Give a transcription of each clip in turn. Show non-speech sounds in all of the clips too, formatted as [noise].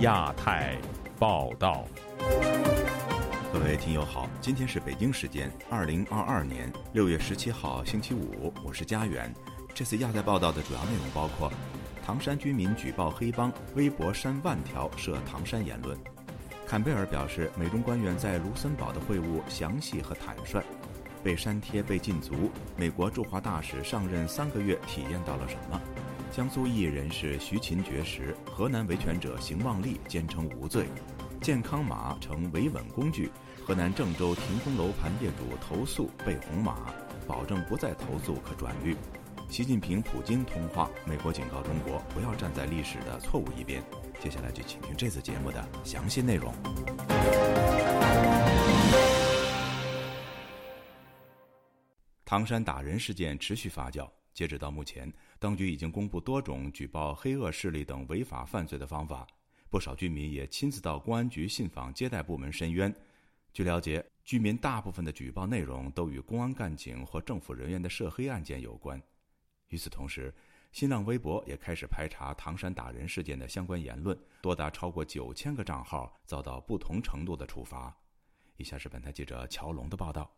亚太报道，各位听友好，今天是北京时间二零二二年六月十七号星期五，我是家园。这次亚太报道的主要内容包括：唐山居民举报黑帮，微博删万条涉唐山言论；坎贝尔表示，美中官员在卢森堡的会晤详细和坦率；被删帖被禁足，美国驻华大使上任三个月体验到了什么？江苏艺人是徐勤绝食，河南维权者邢旺利坚称无罪。健康码成维稳工具，河南郑州停工楼盘业主投诉被红码，保证不再投诉可转绿。习近平普京通话，美国警告中国不要站在历史的错误一边。接下来就请听这次节目的详细内容。唐山打人事件持续发酵。截止到目前，当局已经公布多种举报黑恶势力等违法犯罪的方法。不少居民也亲自到公安局信访接待部门申冤。据了解，居民大部分的举报内容都与公安干警或政府人员的涉黑案件有关。与此同时，新浪微博也开始排查唐山打人事件的相关言论，多达超过九千个账号遭到不同程度的处罚。以下是本台记者乔龙的报道。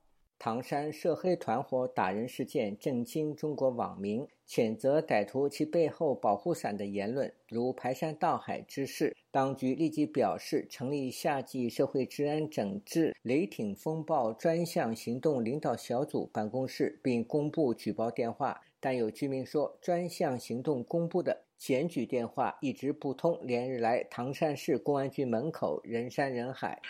唐山涉黑团伙打人事件震惊中国网民，谴责歹徒其背后保护伞的言论如排山倒海之势。当局立即表示成立夏季社会治安整治雷霆风暴专项行动领导小组办公室，并公布举报电话。但有居民说，专项行动公布的检举电话一直不通，连日来唐山市公安局门口人山人海。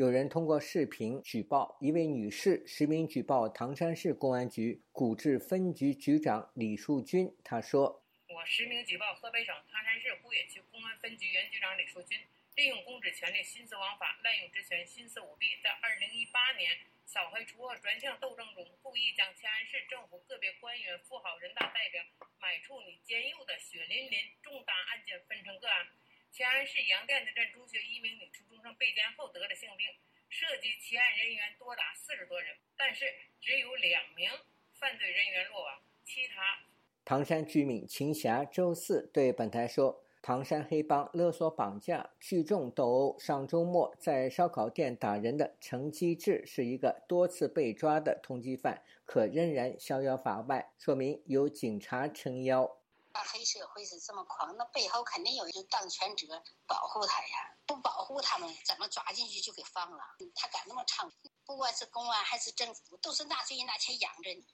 有人通过视频举报一位女士实名举报唐山市公安局古治分局局长李树军。她说：“我实名举报河北省唐山市固冶区公安分局原局长李树军，利用公职权力徇私枉法、滥用职权、徇私舞弊，在二零一八年扫黑除恶专项斗争中，故意将迁安市政府个别官员、富豪、人大代表买处女监诱的血淋淋重大案件分成个案。”乾安市杨店子镇中学一名女初中生被奸后得了性病，涉及起案人员多达四十多人，但是只有两名犯罪人员落网，其他。唐山居民秦霞周四对本台说：“唐山黑帮勒索绑架、聚众斗殴，上周末在烧烤店打人的程基志是一个多次被抓的通缉犯，可仍然逍遥法外，说明有警察撑腰。”那黑社会是这么狂，那背后肯定有人当权者保护他呀！不保护他们，怎么抓进去就给放了？他敢那么猖狂？不管是公安还是政府，都是纳税人拿钱养着你。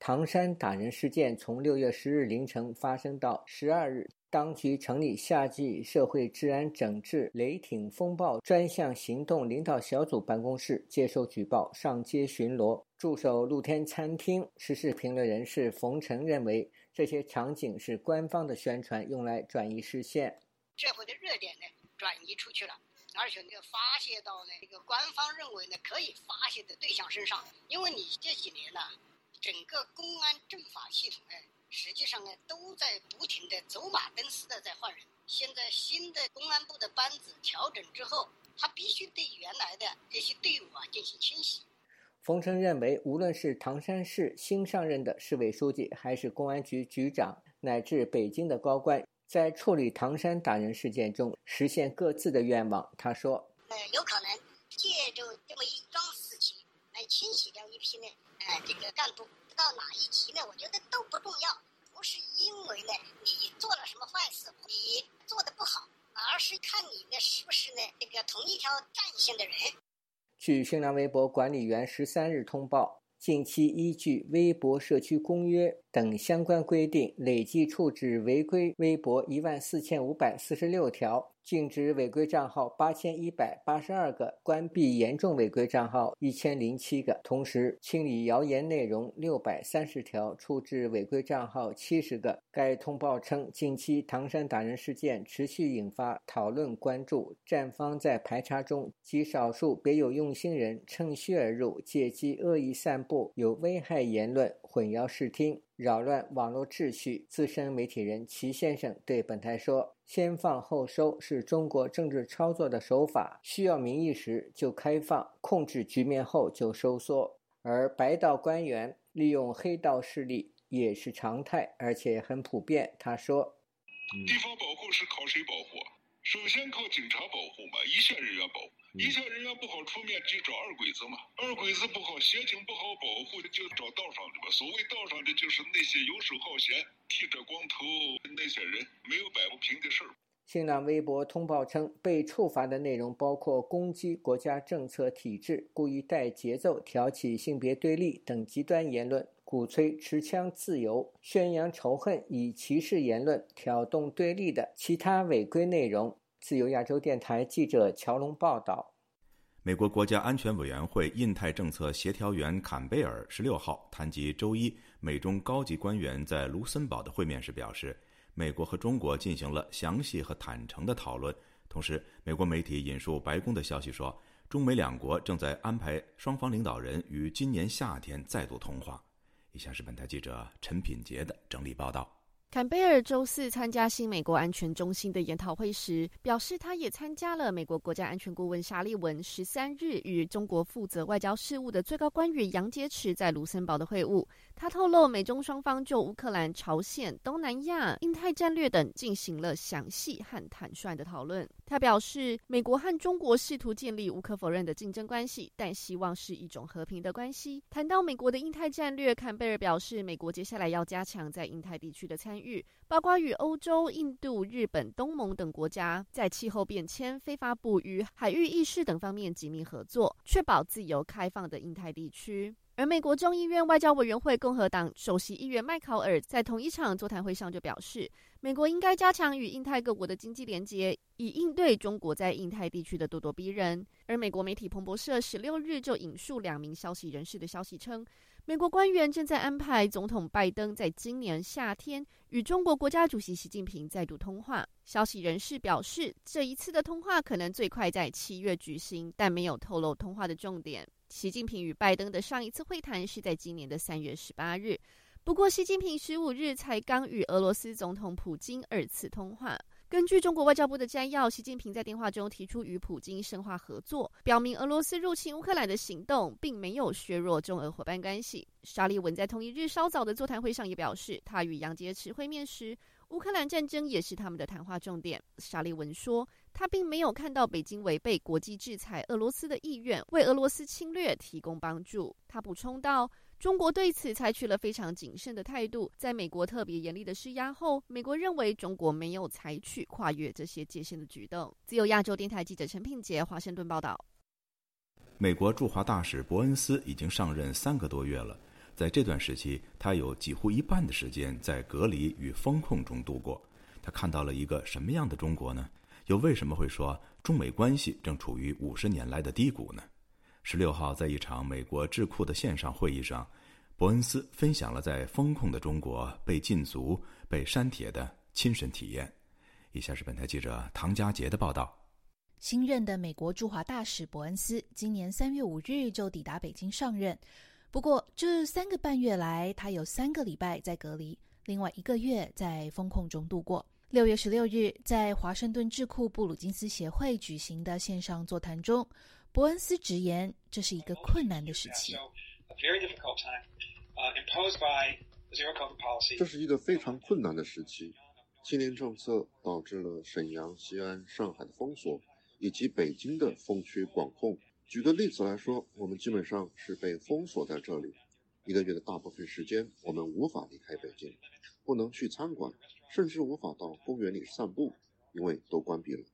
唐山打人事件从六月十日凌晨发生到十二日，当局成立夏季社会治安整治雷霆风暴专项行动领导小组办公室接受举报，上街巡逻。驻守露天餐厅时事评论人士冯晨认为。这些场景是官方的宣传，用来转移视线。社会的热点呢，转移出去了，而且呢，发泄到呢，这个官方认为呢，可以发泄的对象身上。因为你这几年呢，整个公安政法系统呢，实际上呢，都在不停的走马灯似的在换人。现在新的公安部的班子调整之后，他必须对原来的这些队伍啊进行清洗。冯程认为，无论是唐山市新上任的市委书记，还是公安局局长，乃至北京的高官，在处理唐山打人事件中实现各自的愿望。他说：“呃，有可能借着这么一桩事情来清洗掉一批呢，呃，这个干部到哪一级呢？我觉得都不重要，不是因为呢你做了什么坏事，你做的不好，而是看你呢是不是呢这个同一条战线的人。”据新浪微博管理员十三日通报，近期依据微博社区公约等相关规定，累计处置违规微博一万四千五百四十六条。禁止违规账号八千一百八十二个，关闭严重违规账号一千零七个，同时清理谣言内容六百三十条，处置违规账号七十个。该通报称，近期唐山打人事件持续引发讨论关注，站方在排查中，极少数别有用心人趁虚而入，借机恶意散布有危害言论，混淆视听。扰乱网络秩序。资深媒体人齐先生对本台说：“先放后收是中国政治操作的手法，需要民意时就开放，控制局面后就收缩。”而白道官员利用黑道势力也是常态，而且很普遍。他说：“地方保护是靠谁保护？首先靠警察保护嘛，一线人员保护。一线人员不好出面，就找二鬼子嘛。二鬼子不好，协警不好保护，就找道上的嘛。所谓道上的，就是那些游手好闲、剃着光头那些人，没有摆不平的事儿。”新浪微博通报称，被处罚的内容包括攻击国家政策体制、故意带节奏、挑起性别对立等极端言论，鼓吹持枪自由、宣扬仇恨、以歧视言论挑动对立的其他违规内容。自由亚洲电台记者乔龙报道。美国国家安全委员会印太政策协调员坎贝尔十六号谈及周一美中高级官员在卢森堡的会面时表示。美国和中国进行了详细和坦诚的讨论。同时，美国媒体引述白宫的消息说，中美两国正在安排双方领导人于今年夏天再度通话。以下是本台记者陈品杰的整理报道。坎贝尔周四参加新美国安全中心的研讨会时，表示他也参加了美国国家安全顾问沙利文十三日与中国负责外交事务的最高官员杨洁篪在卢森堡的会晤。他透露，美中双方就乌克兰、朝鲜、东南亚、印太战略等进行了详细和坦率的讨论。他表示，美国和中国试图建立无可否认的竞争关系，但希望是一种和平的关系。谈到美国的印太战略，坎贝尔表示，美国接下来要加强在印太地区的参与，包括与欧洲、印度、日本、东盟等国家在气候变迁、非法捕鱼、海域意识等方面紧密合作，确保自由开放的印太地区。而美国众议院外交委员会共和党首席议员麦考尔在同一场座谈会上就表示，美国应该加强与印太各国的经济连接，以应对中国在印太地区的咄咄逼人。而美国媒体彭博社十六日就引述两名消息人士的消息称，美国官员正在安排总统拜登在今年夏天与中国国家主席习近平再度通话。消息人士表示，这一次的通话可能最快在七月举行，但没有透露通话的重点。习近平与拜登的上一次会谈是在今年的三月十八日，不过习近平十五日才刚与俄罗斯总统普京二次通话。根据中国外交部的摘要，习近平在电话中提出与普京深化合作，表明俄罗斯入侵乌克兰的行动并没有削弱中俄伙伴关系。沙利文在同一日稍早的座谈会上也表示，他与杨洁篪会面时，乌克兰战争也是他们的谈话重点。沙利文说。他并没有看到北京违背国际制裁俄罗斯的意愿，为俄罗斯侵略提供帮助。他补充道：“中国对此采取了非常谨慎的态度，在美国特别严厉的施压后，美国认为中国没有采取跨越这些界限的举动。”自由亚洲电台记者陈品杰华盛顿报道。美国驻华大使伯恩斯已经上任三个多月了，在这段时期，他有几乎一半的时间在隔离与风控中度过。他看到了一个什么样的中国呢？又为什么会说中美关系正处于五十年来的低谷呢？十六号，在一场美国智库的线上会议上，伯恩斯分享了在风控的中国被禁足、被删帖的亲身体验。以下是本台记者唐佳杰的报道。新任的美国驻华大使伯恩斯今年三月五日就抵达北京上任，不过这三个半月来，他有三个礼拜在隔离，另外一个月在风控中度过。六月十六日，在华盛顿智库布鲁金斯协会举行的线上座谈中，伯恩斯直言，这是一个困难的时期。这是一个非常困难的时期。清零政策导致了沈阳、西安、上海的封锁，以及北京的封区管控。举个例子来说，我们基本上是被封锁在这里，一个月的大部分时间，我们无法离开北京，不能去餐馆。甚至无法到公园里散步，因为都关闭了。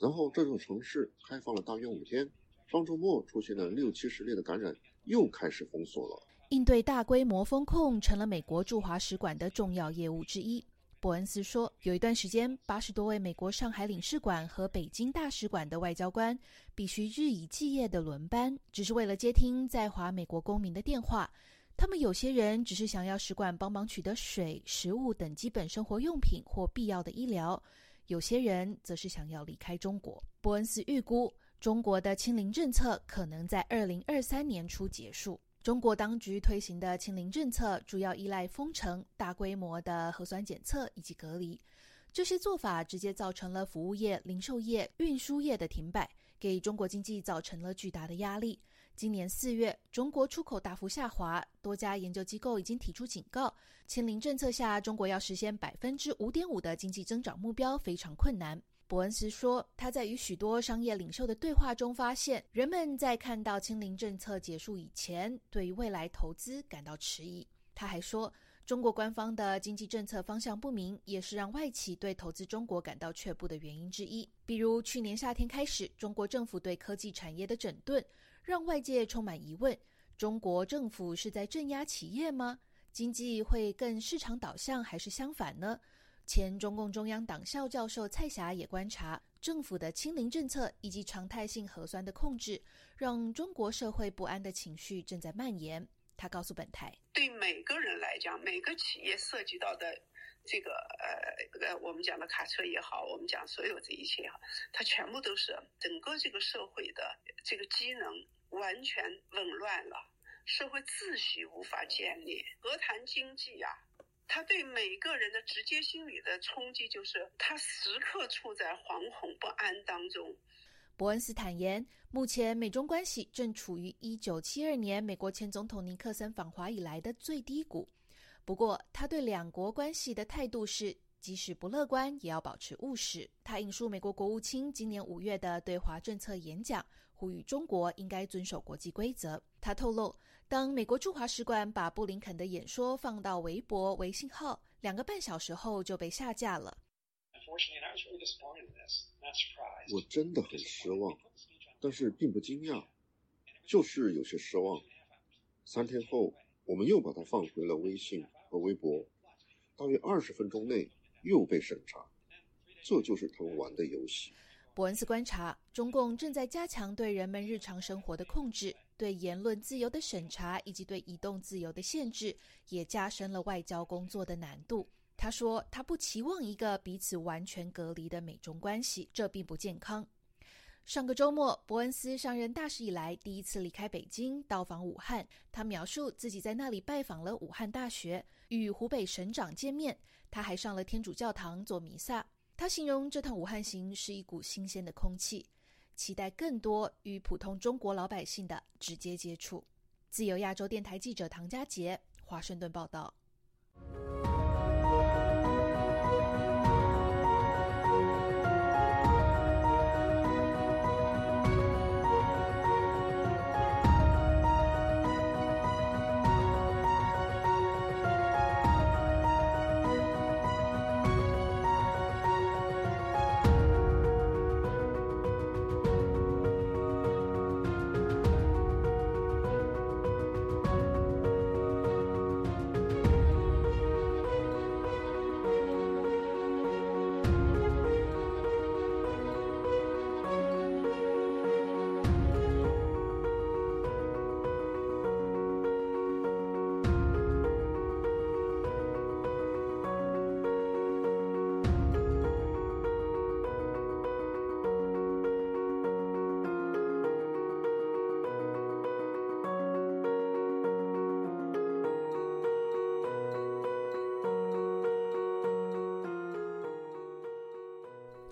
然后这座城市开放了大约五天，上周末出现了六七十例的感染，又开始封锁了。应对大规模封控成了美国驻华使馆的重要业务之一。伯恩斯说，有一段时间，八十多位美国上海领事馆和北京大使馆的外交官必须日以继夜的轮班，只是为了接听在华美国公民的电话。他们有些人只是想要使馆帮忙取得水、食物等基本生活用品或必要的医疗，有些人则是想要离开中国。伯恩斯预估，中国的清零政策可能在二零二三年初结束。中国当局推行的清零政策主要依赖封城、大规模的核酸检测以及隔离，这些做法直接造成了服务业、零售业、运输业的停摆，给中国经济造成了巨大的压力。今年四月，中国出口大幅下滑，多家研究机构已经提出警告：清零政策下，中国要实现百分之五点五的经济增长目标非常困难。伯恩斯说，他在与许多商业领袖的对话中发现，人们在看到清零政策结束以前，对于未来投资感到迟疑。他还说，中国官方的经济政策方向不明，也是让外企对投资中国感到却步的原因之一。比如，去年夏天开始，中国政府对科技产业的整顿。让外界充满疑问：中国政府是在镇压企业吗？经济会更市场导向还是相反呢？前中共中央党校教授蔡霞也观察，政府的清零政策以及常态性核酸的控制，让中国社会不安的情绪正在蔓延。他告诉本台：对每个人来讲，每个企业涉及到的这个呃呃，我们讲的卡车也好，我们讲所有这一切也好，它全部都是整个这个社会的这个机能。完全紊乱了，社会秩序无法建立，何谈经济呀？他对每个人的直接心理的冲击就是，他时刻处在惶恐不安当中。伯恩斯坦言，目前美中关系正处于一九七二年美国前总统尼克森访华以来的最低谷。不过，他对两国关系的态度是，即使不乐观，也要保持务实。他引述美国国务卿今年五月的对华政策演讲。呼吁中国应该遵守国际规则。他透露，当美国驻华使馆把布林肯的演说放到微博、微信号，两个半小时后就被下架了。我真的很失望，但是并不惊讶，就是有些失望。三天后，我们又把它放回了微信和微博，大约二十分钟内又被审查。这就是他们玩的游戏。伯恩斯观察，中共正在加强对人们日常生活的控制，对言论自由的审查以及对移动自由的限制，也加深了外交工作的难度。他说，他不期望一个彼此完全隔离的美中关系，这并不健康。上个周末，伯恩斯上任大使以来第一次离开北京，到访武汉。他描述自己在那里拜访了武汉大学，与湖北省长见面。他还上了天主教堂做弥撒。他形容这趟武汉行是一股新鲜的空气，期待更多与普通中国老百姓的直接接触。自由亚洲电台记者唐佳杰，华盛顿报道。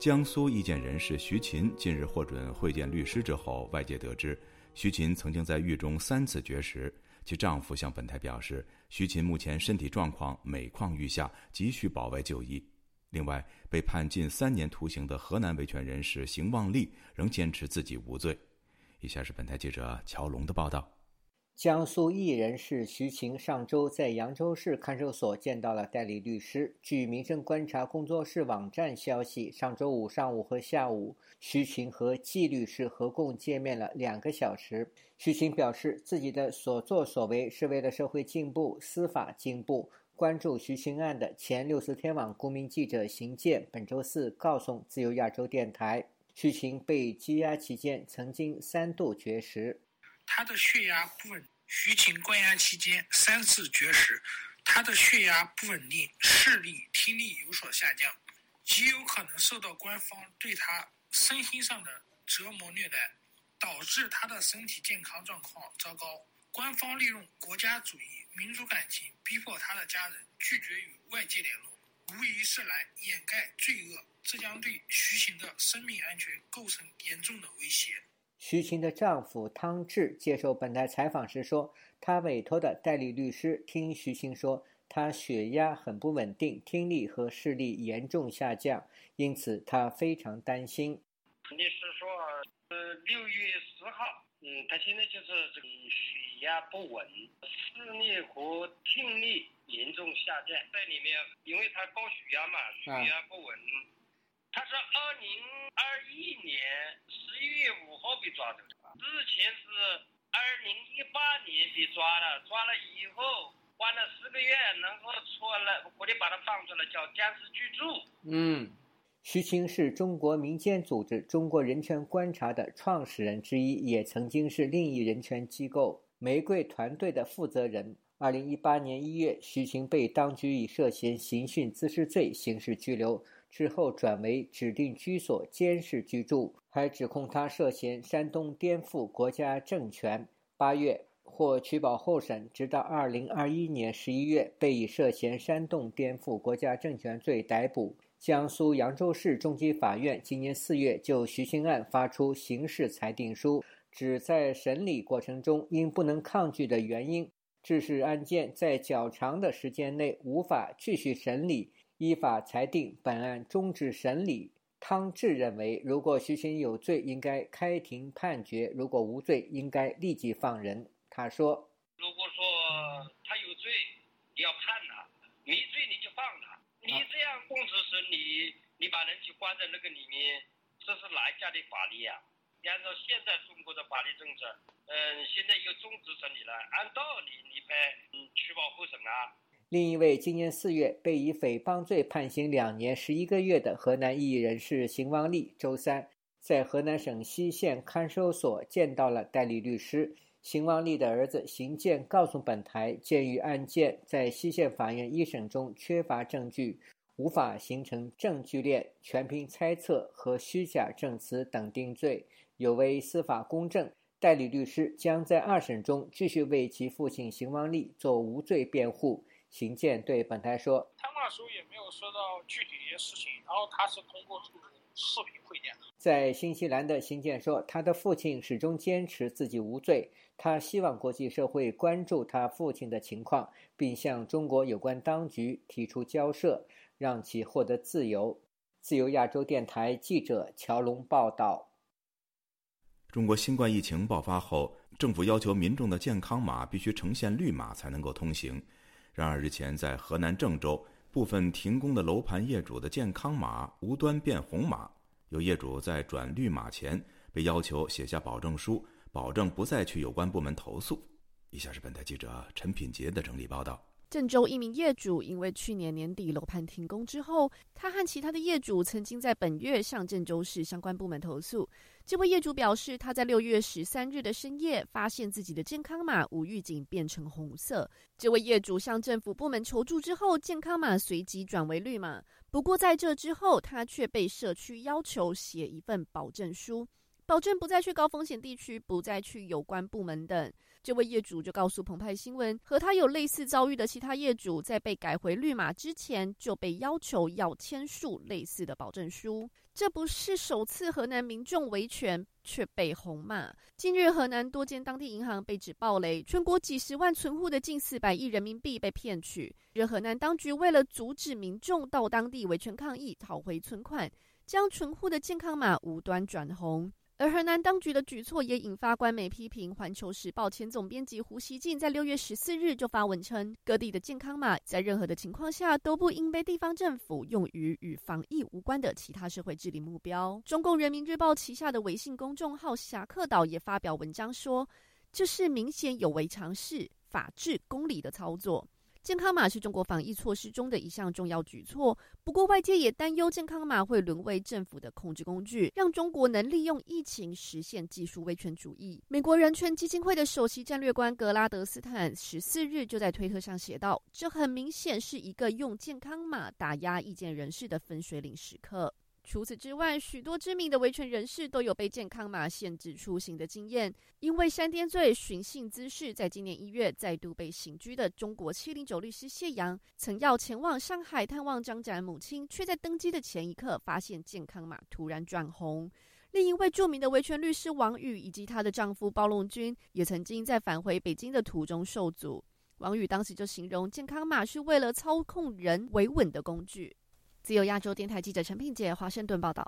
江苏意见人士徐琴近日获准会见律师之后，外界得知，徐琴曾经在狱中三次绝食。其丈夫向本台表示，徐琴目前身体状况每况愈下，急需保外就医。另外，被判近三年徒刑的河南维权人士邢旺利仍坚持自己无罪。以下是本台记者乔龙的报道。江苏艺人是徐晴上周在扬州市看守所见到了代理律师。据民生观察工作室网站消息，上周五上午和下午，徐晴和季律师合共见面了两个小时。徐晴表示，自己的所作所为是为了社会进步、司法进步。关注徐晴案的前六四天网公民记者邢健本周四告诉自由亚洲电台，徐晴被羁押期间曾经三度绝食。他的血压不稳，徐晴关押期间三次绝食，他的血压不稳定，视力、听力有所下降，极有可能受到官方对他身心上的折磨虐待，导致他的身体健康状况糟糕。官方利用国家主义、民族感情，逼迫他的家人拒绝与外界联络，无疑是来掩盖罪恶，这将对徐晴的生命安全构成严重的威胁。徐琴的丈夫汤志接受本台采访时说，他委托的代理律师听徐琴说，他血压很不稳定，听力和视力严重下降，因此他非常担心。肯定是说，呃，六月十号，嗯，他现在就是这个血压不稳，视力和听力严重下降，在里面，因为他高血压嘛，血压不稳。他是二零二一年十一月五号被抓走的，之前是二零一八年被抓了，抓了以后关了四个月，然后出来，我就把他放出来，叫监视居住。嗯，徐青是中国民间组织“中国人权观察”的创始人之一，也曾经是另一人权机构“玫瑰团队”的负责人。二零一八年一月，徐晴被当局以涉嫌刑讯滋事罪刑事拘留。之后转为指定居所监视居住，还指控他涉嫌煽动颠覆国家政权。八月获取保候审，直到二零二一年十一月被以涉嫌煽动颠覆国家政权罪逮捕。江苏扬州市中级法院今年四月就徐兴案发出刑事裁定书，指在审理过程中因不能抗拒的原因，致使案件在较长的时间内无法继续审理。依法裁定本案终止审理。汤志认为，如果徐鑫有罪，应该开庭判决；如果无罪，应该立即放人。他说：“如果说他有罪，你要判他；没罪，你就放他。你这样公职审理，你把人去关在那个里面，这是哪家的法律呀？按照现在中国的法律政策，嗯，现在又终止审理了，按道理你该嗯取保候审啊。”另一位今年四月被以诽谤罪判刑两年十一个月的河南异议人士邢王立，周三在河南省西县看守所见到了代理律师。邢王立的儿子邢健告诉本台，鉴于案件在西县法院一审中缺乏证据，无法形成证据链，全凭猜测和虚假证词等定罪，有违司法公正。代理律师将在二审中继续为其父亲邢王立做无罪辩护。邢健对本台说：“谈话时候也没有说到具体一些事情，然后他是通过这个视频会见的。”在新西兰的邢健说：“他的父亲始终坚持自己无罪，他希望国际社会关注他父亲的情况，并向中国有关当局提出交涉，让其获得自由。”自由亚洲电台记者乔龙报道：中国新冠疫情爆发后，政府要求民众的健康码必须呈现绿码才能够通行。然而，日前在河南郑州部分停工的楼盘业主的健康码无端变红码，有业主在转绿码前被要求写下保证书，保证不再去有关部门投诉。以下是本台记者陈品杰的整理报道。郑州一名业主因为去年年底楼盘停工之后，他和其他的业主曾经在本月向郑州市相关部门投诉。这位业主表示，他在六月十三日的深夜发现自己的健康码无预警变成红色。这位业主向政府部门求助之后，健康码随即转为绿码。不过在这之后，他却被社区要求写一份保证书，保证不再去高风险地区，不再去有关部门等。这位业主就告诉澎湃新闻，和他有类似遭遇的其他业主，在被改回绿码之前就被要求要签署类似的保证书。这不是首次河南民众维权却被红骂。近日，河南多间当地银行被指暴雷，全国几十万存户的近四百亿人民币被骗取。日河南当局为了阻止民众到当地维权抗议讨回存款，将存户的健康码无端转红。而河南当局的举措也引发官媒批评。环球时报前总编辑胡锡进在六月十四日就发文称，各地的健康码在任何的情况下都不应被地方政府用于与防疫无关的其他社会治理目标。中共人民日报旗下的微信公众号侠客岛也发表文章说，这是明显有违常识、法治公理的操作。健康码是中国防疫措施中的一项重要举措，不过外界也担忧健康码会沦为政府的控制工具，让中国能利用疫情实现技术威权主义。美国人权基金会的首席战略官格拉德斯坦十四日就在推特上写道：“这很明显是一个用健康码打压意见人士的分水岭时刻。”除此之外，许多知名的维权人士都有被健康码限制出行的经验。因为煽颠罪、寻衅滋事，在今年一月再度被刑拘的中国七零九律师谢阳，曾要前往上海探望张展母亲，却在登机的前一刻发现健康码突然转红。另一位著名的维权律师王宇以及她的丈夫包龙军，也曾经在返回北京的途中受阻。王宇当时就形容健康码是为了操控人维稳的工具。自由亚洲电台记者陈品杰华盛顿报道。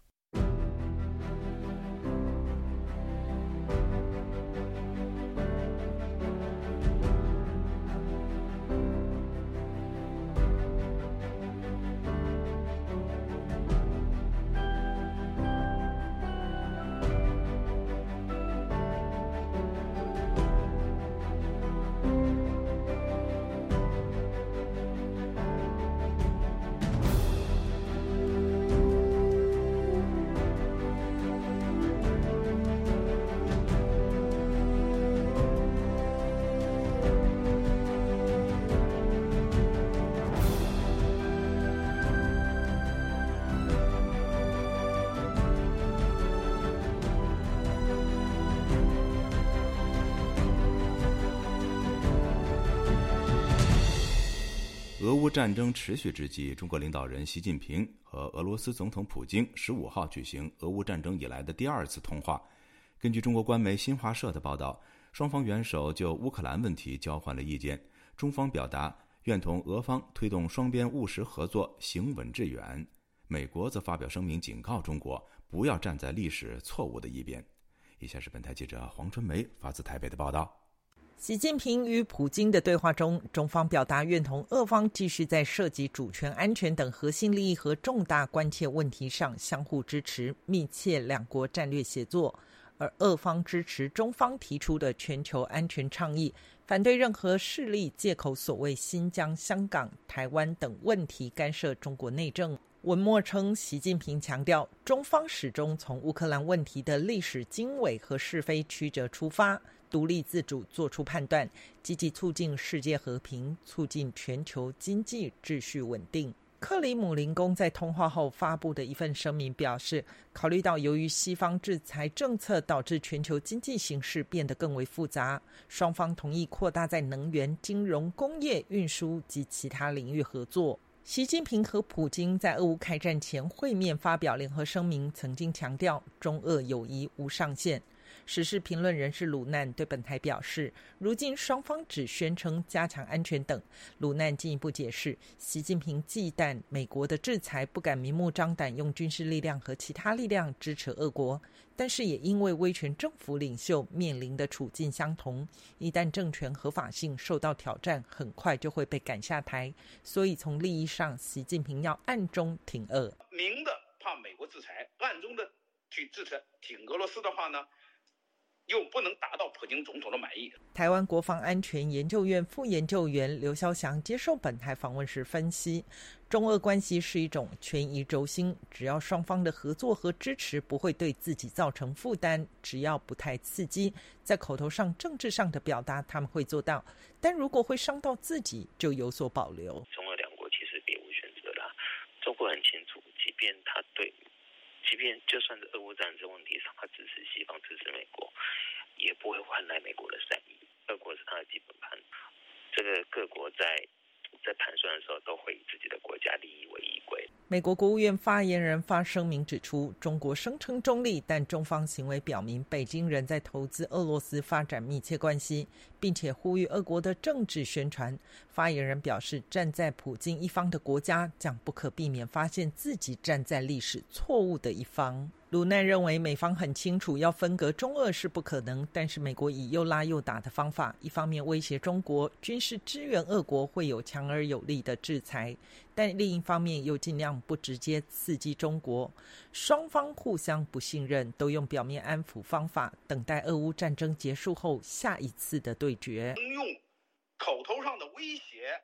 战争持续之际，中国领导人习近平和俄罗斯总统普京十五号举行俄乌战争以来的第二次通话。根据中国官媒新华社的报道，双方元首就乌克兰问题交换了意见。中方表达愿同俄方推动双边务实合作行稳致远。美国则发表声明警告中国不要站在历史错误的一边。以下是本台记者黄春梅发自台北的报道。习近平与普京的对话中，中方表达愿同俄方继续在涉及主权、安全等核心利益和重大关切问题上相互支持、密切两国战略协作；而俄方支持中方提出的全球安全倡议，反对任何势力借口所谓新疆、香港、台湾等问题干涉中国内政。文末称，习近平强调，中方始终从乌克兰问题的历史经纬和是非曲折出发。独立自主做出判断，积极促进世界和平，促进全球经济秩序稳定。克里姆林宫在通话后发布的一份声明表示，考虑到由于西方制裁政策导致全球经济形势变得更为复杂，双方同意扩大在能源、金融、工业、运输及其他领域合作。习近平和普京在俄乌开战前会面发表联合声明，曾经强调中俄友谊无上限。时事评论人士鲁难对本台表示，如今双方只宣称加强安全等。鲁难进一步解释，习近平忌惮美国的制裁，不敢明目张胆用军事力量和其他力量支持俄国，但是也因为威权政府领袖面临的处境相同，一旦政权合法性受到挑战，很快就会被赶下台。所以从利益上，习近平要暗中挺俄。明的怕美国制裁，暗中的去支持挺俄罗斯的话呢？又不能达到普京总统的满意。台湾国防安全研究院副研究员刘肖祥接受本台访问时分析，中俄关系是一种权宜轴心，只要双方的合作和支持不会对自己造成负担，只要不太刺激，在口头上、政治上的表达他们会做到，但如果会伤到自己，就有所保留。中俄两国其实别无选择啦，中国很清楚，即便他对。即便就算是俄乌战争问题上，他支持西方、支持美国，也不会换来美国的善意。俄国是他的基本盘，这个各国在。在盘算的时候，都会以自己的国家利益为依归。美国国务院发言人发声明指出，中国声称中立，但中方行为表明北京仍在投资俄罗斯发展密切关系，并且呼吁俄国的政治宣传。发言人表示，站在普京一方的国家将不可避免发现自己站在历史错误的一方。鲁奈认为，美方很清楚要分隔中俄是不可能，但是美国以又拉又打的方法，一方面威胁中国军事支援俄国会有强而有力的制裁，但另一方面又尽量不直接刺激中国。双方互相不信任，都用表面安抚方法，等待俄乌战争结束后下一次的对决。用口头上的威胁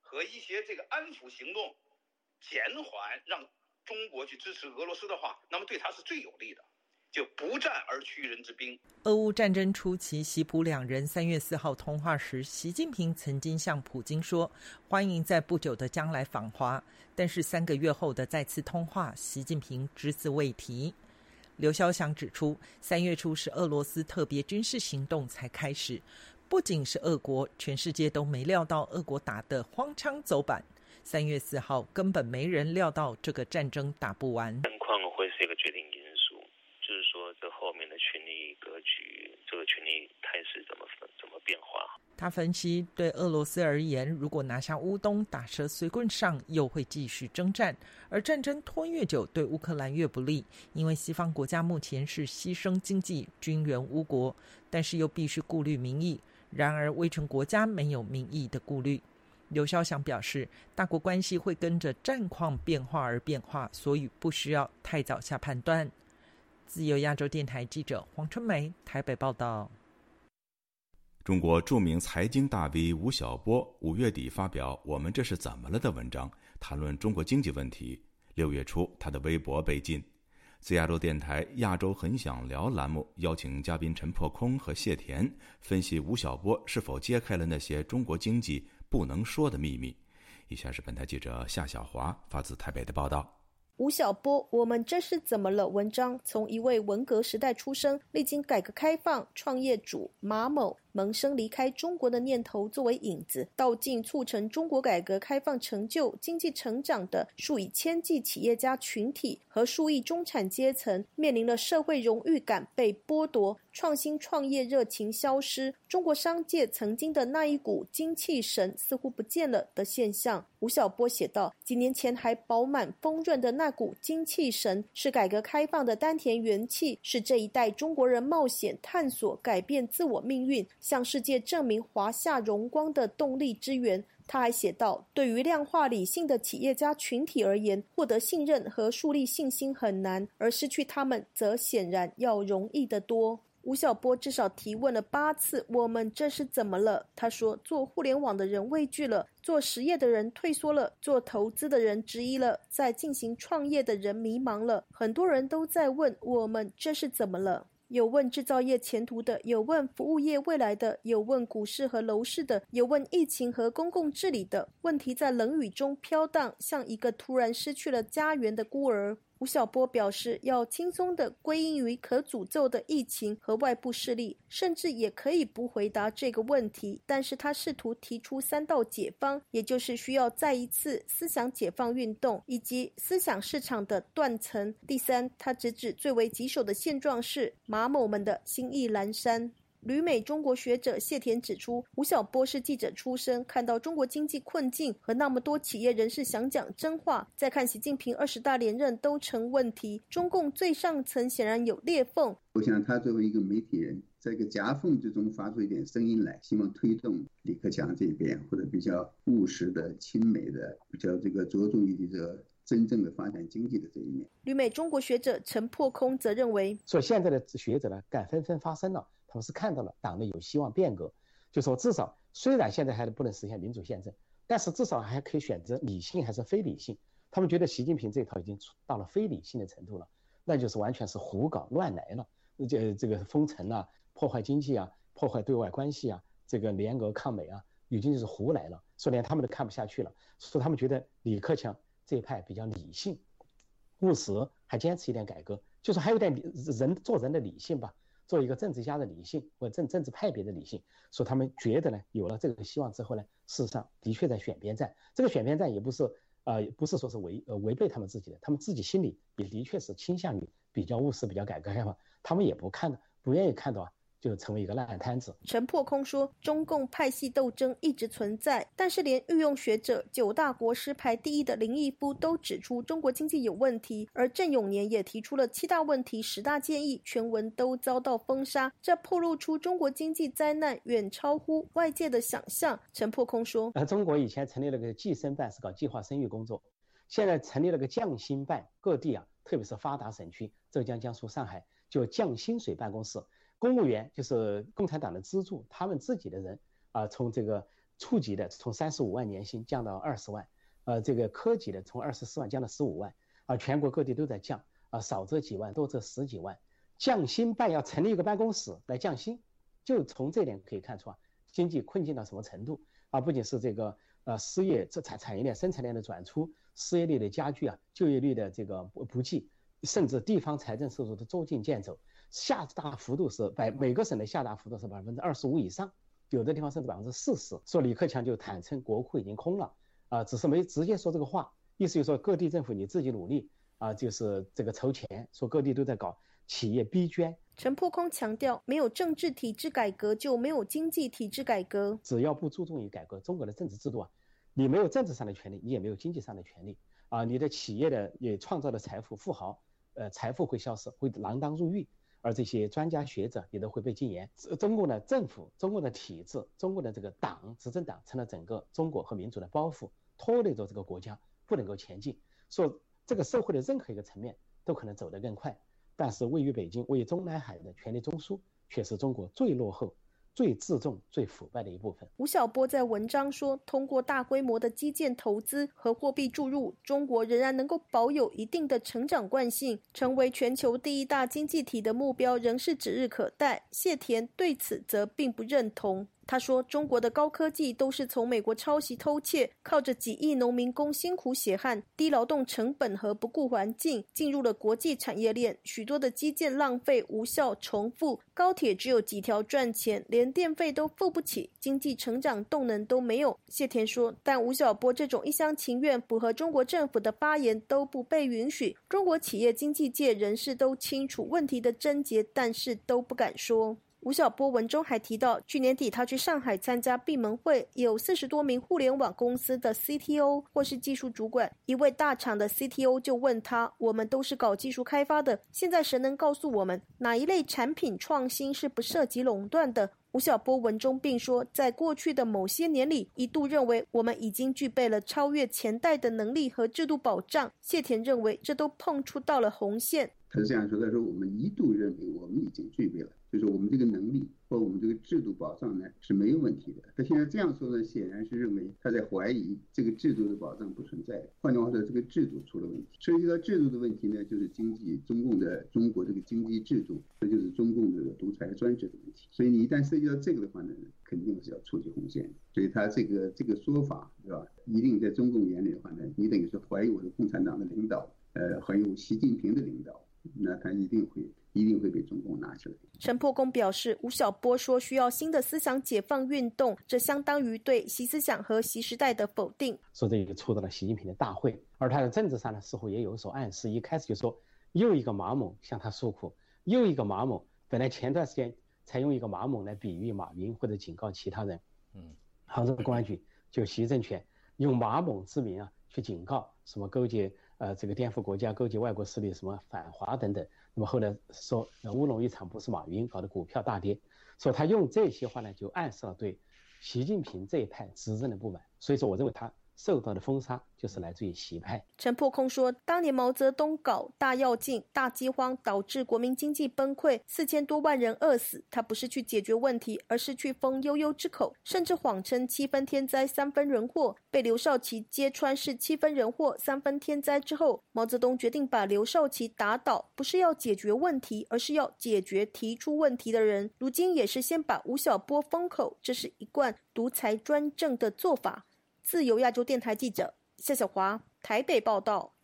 和一些这个安抚行动，减缓让。中国去支持俄罗斯的话，那么对他是最有利的，就不战而屈人之兵。俄乌战争初期，习普两人三月四号通话时，习近平曾经向普京说欢迎在不久的将来访华，但是三个月后的再次通话，习近平只字未提。刘肖祥指出，三月初是俄罗斯特别军事行动才开始，不仅是俄国，全世界都没料到俄国打得荒腔走板。三月四号，根本没人料到这个战争打不完。战况会是一个决定因素，就是说这后面的，权力格局，这个权力态势怎么怎么变化？他分析，对俄罗斯而言，如果拿下乌东，打蛇随棍上，又会继续征战，而战争拖越久，对乌克兰越不利，因为西方国家目前是牺牲经济、军援乌国，但是又必须顾虑民意。然而，威权国家没有民意的顾虑。刘肖祥表示，大国关系会跟着战况变化而变化，所以不需要太早下判断。自由亚洲电台记者黄春梅台北报道。中国著名财经大 V 吴晓波五月底发表《我们这是怎么了》的文章，谈论中国经济问题。六月初，他的微博被禁。自亚洲电台《亚洲很想聊》栏目邀请嘉宾陈破空和谢田分析吴晓波是否揭开了那些中国经济不能说的秘密。以下是本台记者夏小华发自台北的报道。吴晓波，我们这是怎么了？文章从一位文革时代出生，历经改革开放，创业主马某。萌生离开中国的念头作为引子，道尽促成中国改革开放成就、经济成长的数以千计企业家群体和数亿中产阶层，面临了社会荣誉感被剥夺、创新创业热情消失、中国商界曾经的那一股精气神似乎不见了的现象。吴晓波写道：“几年前还饱满丰润的那股精气神，是改革开放的丹田元气，是这一代中国人冒险探索、改变自我命运。”向世界证明华夏荣光的动力之源。他还写道：“对于量化理性的企业家群体而言，获得信任和树立信心很难，而失去他们则显然要容易得多。”吴晓波至少提问了八次：“我们这是怎么了？”他说：“做互联网的人畏惧了，做实业的人退缩了，做投资的人质疑了，在进行创业的人迷茫了。很多人都在问：我们这是怎么了？”有问制造业前途的，有问服务业未来的，有问股市和楼市的，有问疫情和公共治理的。问题在冷雨中飘荡，像一个突然失去了家园的孤儿。吴晓波表示，要轻松地归因于可诅咒的疫情和外部势力，甚至也可以不回答这个问题。但是他试图提出三道解方，也就是需要再一次思想解放运动以及思想市场的断层。第三，他直指最为棘手的现状是马某们的心意阑珊。旅美中国学者谢田指出，吴晓波是记者出身，看到中国经济困境和那么多企业人士想讲真话，再看习近平二十大连任都成问题，中共最上层显然有裂缝。我想他作为一个媒体人，在一个夹缝之中发出一点声音来，希望推动李克强这边或者比较务实的、亲美的、比较这个着重于这个真正的发展经济的这一面。旅美中国学者陈破空则认为，说现在的学者呢，敢纷纷发声了。他们是看到了党内有希望变革，就说至少虽然现在还不能实现民主宪政，但是至少还可以选择理性还是非理性。他们觉得习近平这一套已经到了非理性的程度了，那就是完全是胡搞乱来了，这这个封城啊，破坏经济啊，破坏对外关系啊，这个联俄抗美啊，已经就是胡来了，说连他们都看不下去了，说他们觉得李克强这一派比较理性、务实，还坚持一点改革，就是还有点人做人的理性吧。做一个政治家的理性或政政治派别的理性，说他们觉得呢，有了这个希望之后呢，事实上的确在选边站。这个选边站也不是呃，不是说是违呃违背他们自己的，他们自己心里也的确是倾向于比较务实、比较改革开放，他们也不看的，不愿意看到。就成为一个烂摊子。陈破空说，中共派系斗争一直存在，但是连御用学者、九大国师排第一的林毅夫都指出中国经济有问题，而郑永年也提出了七大问题、十大建议，全文都遭到封杀，这暴露出中国经济灾难远超乎外界的想象。陈破空说，呃，中国以前成立了个计生办，是搞计划生育工作，现在成立了个降薪办，各地啊，特别是发达省区，浙江、江苏、上海，就降薪水办公室。公务员就是共产党的资助，他们自己的人啊，从这个处级的从三十五万年薪降到二十万，呃，这个科级的从二十四万降到十五万，啊，全国各地都在降，啊，少则几万，多则十几万。降薪办要成立一个办公室来降薪，就从这点可以看出啊，经济困境到什么程度啊？不仅是这个呃失业这产产业链生产链的转出，失业率的加剧啊，就业率的这个不不济，甚至地方财政收入的捉襟见肘。下大幅度是百每个省的下大幅度是百分之二十五以上，有的地方甚至百分之四十。说李克强就坦称国库已经空了，啊，只是没直接说这个话，意思就是说各地政府你自己努力啊，就是这个筹钱。说各地都在搞企业逼捐。陈破空强调，没有政治体制改革，就没有经济体制改革。只要不注重于改革中国的政治制度啊，你没有政治上的权利，你也没有经济上的权利啊。你的企业的也创造的财富，富豪，呃，财富会消失，会锒铛入狱，而这些专家学者也都会被禁言。中共的政府、中共的体制、中共的这个党，执政党成了整个中国和民族的包袱，拖累着这个国家不能够前进。说这个社会的任何一个层面都可能走得更快。但是位于北京、位于中南海的权力中枢，却是中国最落后、最自重、最腐败的一部分。吴晓波在文章说，通过大规模的基建投资和货币注入，中国仍然能够保有一定的成长惯性，成为全球第一大经济体的目标仍是指日可待。谢田对此则并不认同。他说：“中国的高科技都是从美国抄袭偷窃，靠着几亿农民工辛苦血汗、低劳动成本和不顾环境进入了国际产业链。许多的基建浪费、无效、重复，高铁只有几条赚钱，连电费都付不起，经济成长动能都没有。”谢田说：“但吴晓波这种一厢情愿、符合中国政府的发言都不被允许。中国企业经济界人士都清楚问题的症结，但是都不敢说。”吴晓波文中还提到，去年底他去上海参加闭门会，有四十多名互联网公司的 CTO 或是技术主管。一位大厂的 CTO 就问他：“我们都是搞技术开发的，现在谁能告诉我们哪一类产品创新是不涉及垄断的？”吴晓波文中并说，在过去的某些年里，一度认为我们已经具备了超越前代的能力和制度保障。谢田认为，这都碰触到了红线。他是这样说：“他说我们一度认为我们已经具备了。”就是我们这个能力或我们这个制度保障呢是没有问题的。他现在这样说呢，显然是认为他在怀疑这个制度的保障不存在。换句话说，这个制度出了问题。涉及到制度的问题呢，就是经济中共的中国这个经济制度，这就是中共这个独裁专制的问题。所以你一旦涉及到这个的话呢，肯定是要触及红线。所以他这个这个说法是吧？一定在中共眼里的话呢，你等于是怀疑我的共产党的领导，呃，怀疑我习近平的领导，那他一定会。一定会被中共拿起来。陈破公表示，吴晓波说需要新的思想解放运动，这相当于对习思想和习时代的否定。说这个触到了习近平的大会，而他在政治上呢，似乎也有所暗示。一开始就说又一个马某向他诉苦，又一个马某。本来前段时间才用一个马某来比喻马云或者警告其他人。嗯，杭州公安局就习政权用马某之名啊去警告什么勾结呃这个颠覆国家、勾结外国势力、什么反华等等。那么后来说乌龙一场不是马云搞的股票大跌，所以他用这些话呢，就暗示了对习近平这一派执政的不满，所以说我认为他。受到的封杀就是来自于习派。陈破空说，当年毛泽东搞大跃进、大饥荒，导致国民经济崩溃，四千多万人饿死。他不是去解决问题，而是去封悠悠之口，甚至谎称七分天灾三分人祸。被刘少奇揭穿是七分人祸三分天灾之后，毛泽东决定把刘少奇打倒，不是要解决问题，而是要解决提出问题的人。如今也是先把吴晓波封口，这是一贯独裁专政的做法。自由亚洲电台记者夏小华台北报道。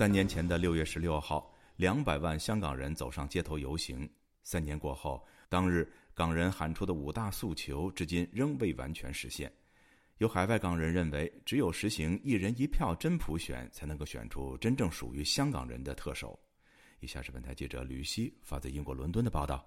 三年前的六月十六号，两百万香港人走上街头游行。三年过后，当日港人喊出的五大诉求，至今仍未完全实现。有海外港人认为，只有实行一人一票真普选，才能够选出真正属于香港人的特首。以下是本台记者吕希发自英国伦敦的报道。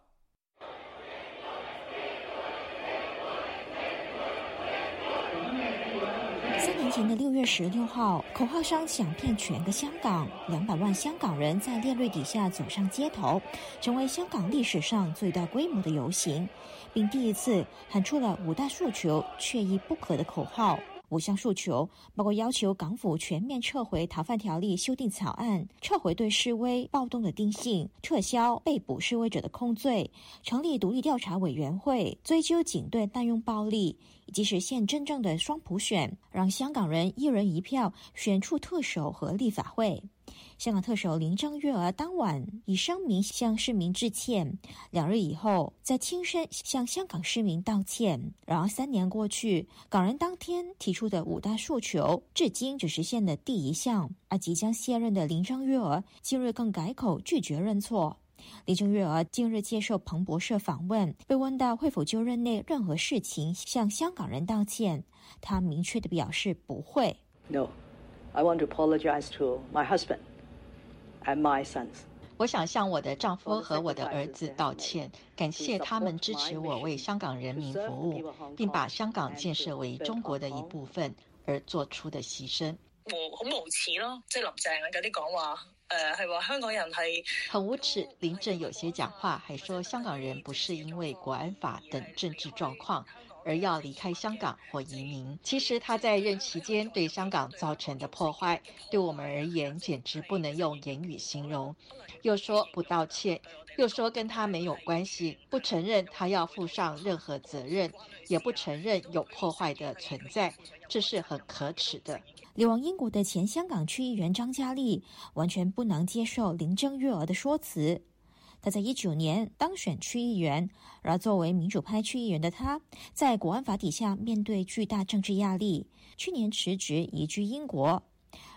前的六月十六号，口号声响遍全个香港，两百万香港人在烈日底下走上街头，成为香港历史上最大规模的游行，并第一次喊出了五大诉求缺一不可的口号。五项诉求，包括要求港府全面撤回逃犯条例修订草案、撤回对示威暴动的定性、撤销被捕示威者的控罪、成立独立调查委员会、追究警队滥用暴力，以及实现真正的双普选，让香港人一人一票选出特首和立法会。香港特首林郑月娥当晚以声明向市民致歉，两日以后再亲身向香港市民道歉。然而三年过去，港人当天提出的五大诉求，至今只实现了第一项。而即将卸任的林郑月娥近日更改口拒绝认错。林郑月娥近日接受彭博社访问，被问到会否就任内任何事情向香港人道歉，她明确的表示不会。No, I want to apologize to my husband. And my sons，我想向我的丈夫和我的儿子道歉，感谢他们支持我为香港人民服务，并把香港建设为中国的一部分而做出的牺牲。我好無恥咯，即係林鄭有啲講話，誒係話香港人係很無恥。林鄭有些講話還說香港人不是因為國安法等政治狀況。而要离开香港或移民，其实他在任期间对香港造成的破坏，对我们而言简直不能用言语形容。又说不道歉，又说跟他没有关系，不承认他要负上任何责任，也不承认有破坏的存在，这是很可耻的。流亡英国的前香港区议员张嘉丽完全不能接受林郑月娥的说辞。他在一九年當選區議員，而作為民主派區議員的他，在國安法底下面對巨大政治壓力，去年辭職移居英國。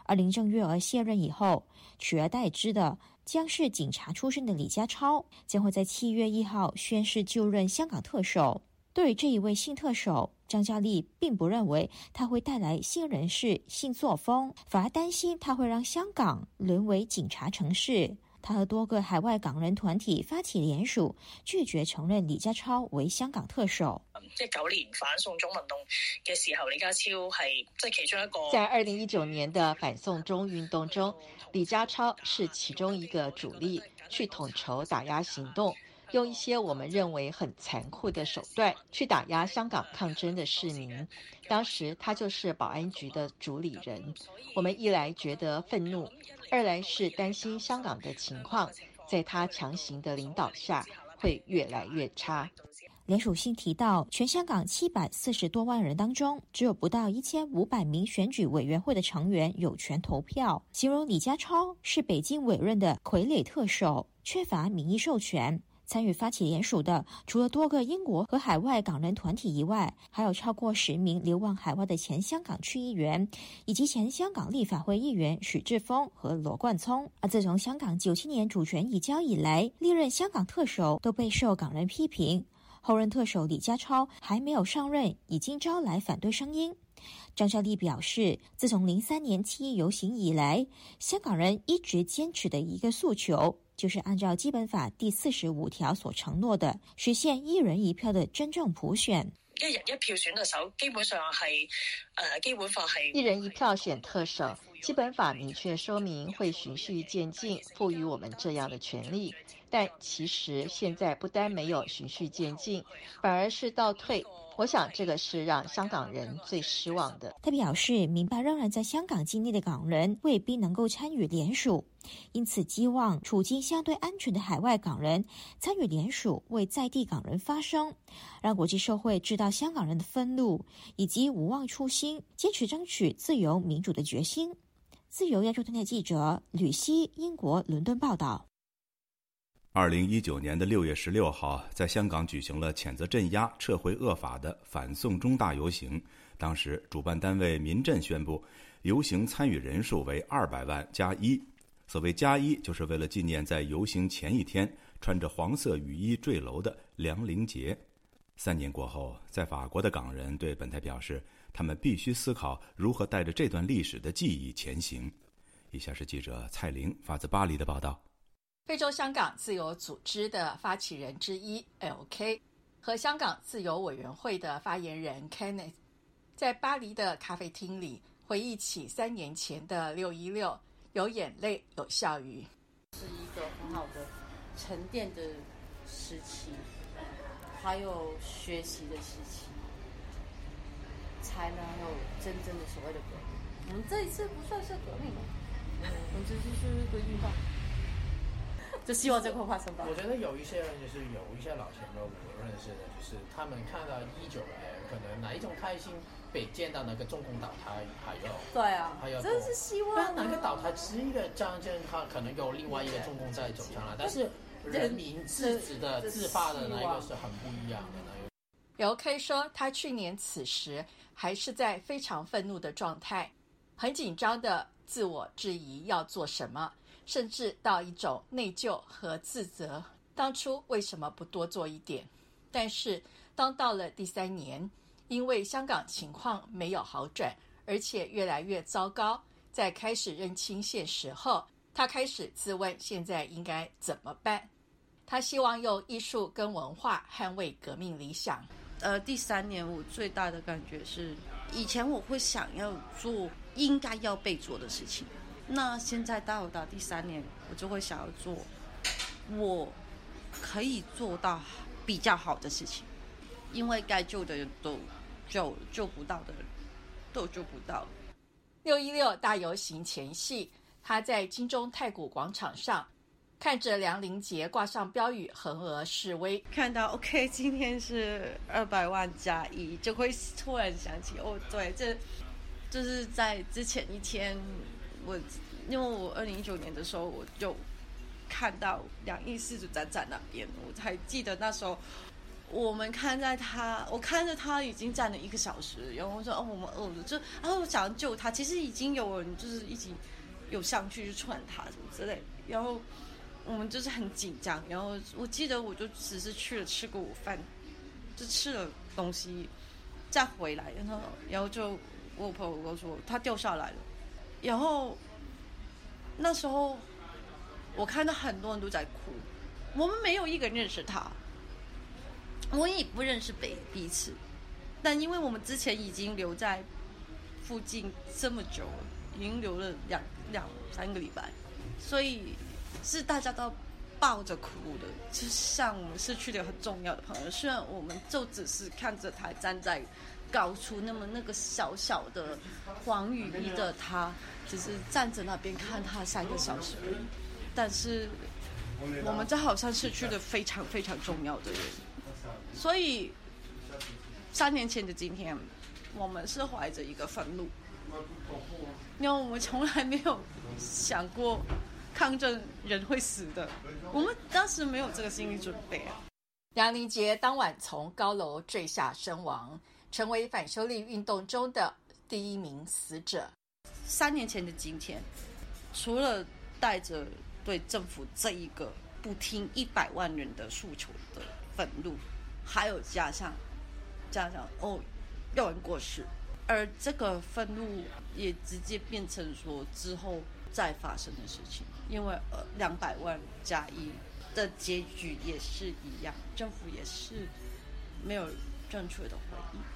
而林鄭月娥卸任以後，取而代之的將是警察出身的李家超，將會在七月一號宣誓就任香港特首。對於這一位新特首，張嘉麗並不認為他會帶來新人事、新作風，反而擔心他會讓香港淪為警察城市。他和多个海外港人团体发起联署，拒绝承认李家超为香港特首。即九年反送中运动嘅时候，李家超系即係其中一个。在二零一九年的反送中运动中，李家超是其中一个主力，去统筹打压行動，用一些我们认为很残酷的手段去打压香港抗争的市民。当时他就是保安局的主理人，我们一来觉得愤怒。二来是担心香港的情况，在他强行的领导下会越来越差。聯署信提到，全香港七百四十多万人当中，只有不到一千五百名选举委员会的成员有权投票，形容李家超是北京委任的傀儡特首，缺乏民意授权。參與發起聯署的，除了多個英國和海外港人團體以外，還有超過十名流亡海外的前香港區議員，以及前香港立法會議員許智峰和羅冠聰。而自從香港九七年主權移交以來，歷任香港特首都備受港人批評。後任特首李家超還沒有上任，已經招來反對聲音。張嘉麗表示，自從零三年七一游行以來，香港人一直堅持的一個訴求。就是按照基本法第四十五条所承诺的，实现一人一票的真正普选。一人一票选特首，基本上系，呃基本法系一人一票选特首，基本法明确说明会循序渐进，赋予我们这样的权利。但其实现在不单没有循序渐进，反而是倒退。我想这个是让香港人最失望的。他表示，明白仍然在香港境内的港人未必能够参与联署，因此希望处境相对安全的海外港人参与联署，为在地港人发声，让国际社会知道香港人的愤怒以及无忘初心、坚持争取自由民主的决心。自由亚洲电台记者吕希，英国伦敦报道。二零一九年的六月十六号，在香港举行了谴责镇压、撤回恶法的反送中大游行。当时，主办单位民阵宣布，游行参与人数为二百万加一。所谓加一，就是为了纪念在游行前一天穿着黄色雨衣坠楼的梁凌杰。三年过后，在法国的港人对本台表示，他们必须思考如何带着这段历史的记忆前行。以下是记者蔡玲发自巴黎的报道。非洲香港自由组织的发起人之一 L.K. 和香港自由委员会的发言人 Kenneth 在巴黎的咖啡厅里回忆起三年前的六一六，有眼泪，有笑语。是一个很好的沉淀的时期，还有学习的时期。才能有真正的所谓的革命。我们这一次不算是革命吧，我们只是是一个运动。就希望这会发生吧。我觉得有一些人就是有一些老前辈我认识的，就是他们看到一九年可能哪一种开心，被见到那个中共倒台还有对啊，还有真是希望。但哪个倒台是一个战争，它可能有另外一个中共在走上来，但是人民自己的自发的那一个是很不一样的。有 K 说，他去年此时还是在非常愤怒的状态，很紧张的自我质疑要做什么。甚至到一种内疚和自责，当初为什么不多做一点？但是当到了第三年，因为香港情况没有好转，而且越来越糟糕，在开始认清现实后，他开始自问现在应该怎么办。他希望用艺术跟文化捍卫革命理想。呃，第三年我最大的感觉是，以前我会想要做应该要被做的事情。那现在到到第三年，我就会想要做我可以做到比较好的事情，因为该救的人都救救不到的人都救不到。六一六大游行前夕，他在金钟太古广场上看着梁林杰挂上标语横额示威，看到 OK，今天是二百万加一，就会突然想起哦，对，这就是在之前一天。我因为我二零一九年的时候，我就看到两亿四主站在那边，我才记得那时候我们看在他，我看着他已经站了一个小时，然后我说哦，我们饿了，就然后我想要救他，其实已经有人就是一起有上去去串他什么之类，然后我们就是很紧张，然后我记得我就只是去了吃过午饭，就吃了东西再回来，然后然后就我朋友跟我说他掉下来了。然后那时候，我看到很多人都在哭。我们没有一个人认识他，我也不认识彼彼此。但因为我们之前已经留在附近这么久了，已经留了两两三个礼拜，所以是大家都抱着哭的，就像我们失去了很重要的朋友。虽然我们就只是看着他站在。高出那么那个小小的黄雨衣的他，只是站在那边看他三个小时而已。但是我们这好像失去了非常非常重要的人。所以三年前的今天，我们是怀着一个愤怒，因为我们从来没有想过抗争人会死的，我们当时没有这个心理准备啊。杨林杰当晚从高楼坠下身亡。成为反修例运动中的第一名死者。三年前的今天，除了带着对政府这一个不听一百万人的诉求的愤怒，还有加上加上哦，有人过世，而这个愤怒也直接变成说之后再发生的事情，因为呃两百万加一的结局也是一样，政府也是没有正确的回应。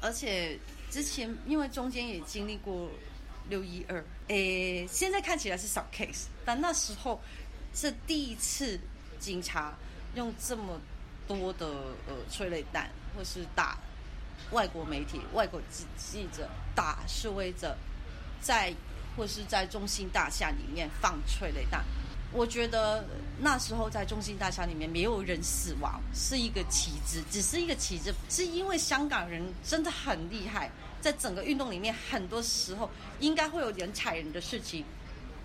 而且之前因为中间也经历过六一二，诶，现在看起来是小 case，但那时候是第一次警察用这么多的呃催泪弹，或是打外国媒体、外国记记者、打示威者，在或是在中心大厦里面放催泪弹。我觉得那时候在中心大厦里面没有人死亡，是一个旗帜，只是一个旗帜，是因为香港人真的很厉害，在整个运动里面，很多时候应该会有人踩人的事情，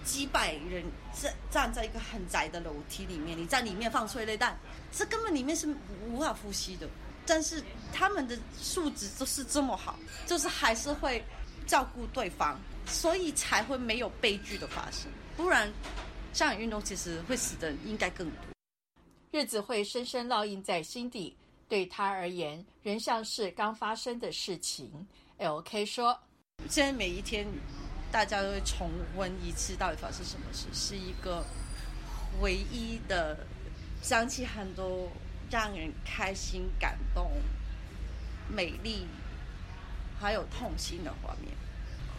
几百人站站在一个很窄的楼梯里面，你在里面放催泪弹，这根本里面是无法呼吸的。但是他们的素质都是这么好，就是还是会照顾对方，所以才会没有悲剧的发生，不然。上海运动其实会死的应该更多，日子会深深烙印在心底，对他而言仍像是刚发生的事情。L K 说：“现在每一天，大家都会重温一次到底发生什么事，是一个唯一的，想起很多让人开心、感动、美丽，还有痛心的画面。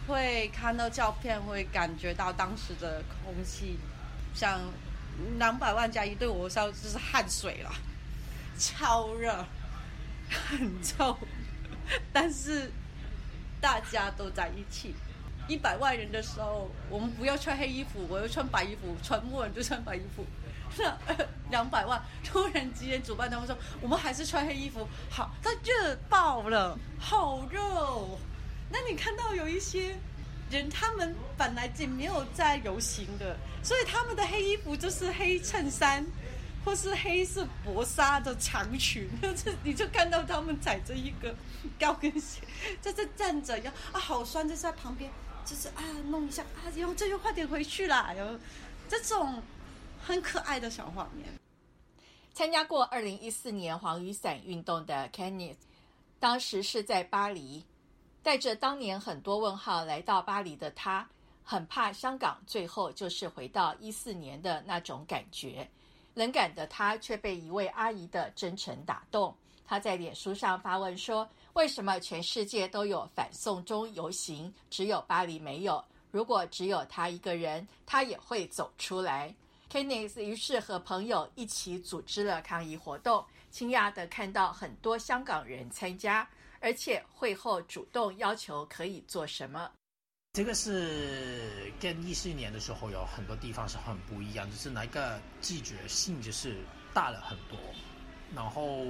会看到照片，会感觉到当时的空气。”像两百万加一对我烧就是汗水了，超热，很臭，但是大家都在一起。一百万人的时候，我们不要穿黑衣服，我要穿白衣服，全部人就穿白衣服。那 [laughs] 两百万突然之间，主办单位说我们还是穿黑衣服好，它热爆了，好热。那你看到有一些人，他们本来就没有在游行的，所以他们的黑衣服就是黑衬衫，或是黑色薄纱的长裙，[laughs] 就是你就看到他们踩着一个高跟鞋，在这站着，要啊好酸，就在旁边，就是啊弄一下啊，然后这就快点回去啦，然后这种很可爱的小画面。参加过二零一四年黄雨伞运动的 Kenneth，当时是在巴黎。带着当年很多问号来到巴黎的他，很怕香港最后就是回到一四年的那种感觉。冷感的他却被一位阿姨的真诚打动。他在脸书上发问说：“为什么全世界都有反送中游行，只有巴黎没有？如果只有他一个人，他也会走出来。” Kenneth 于是和朋友一起组织了抗议活动，惊讶的看到很多香港人参加。而且会后主动要求可以做什么？这个是跟一四年的时候有很多地方是很不一样，就是那个季节性就是大了很多。然后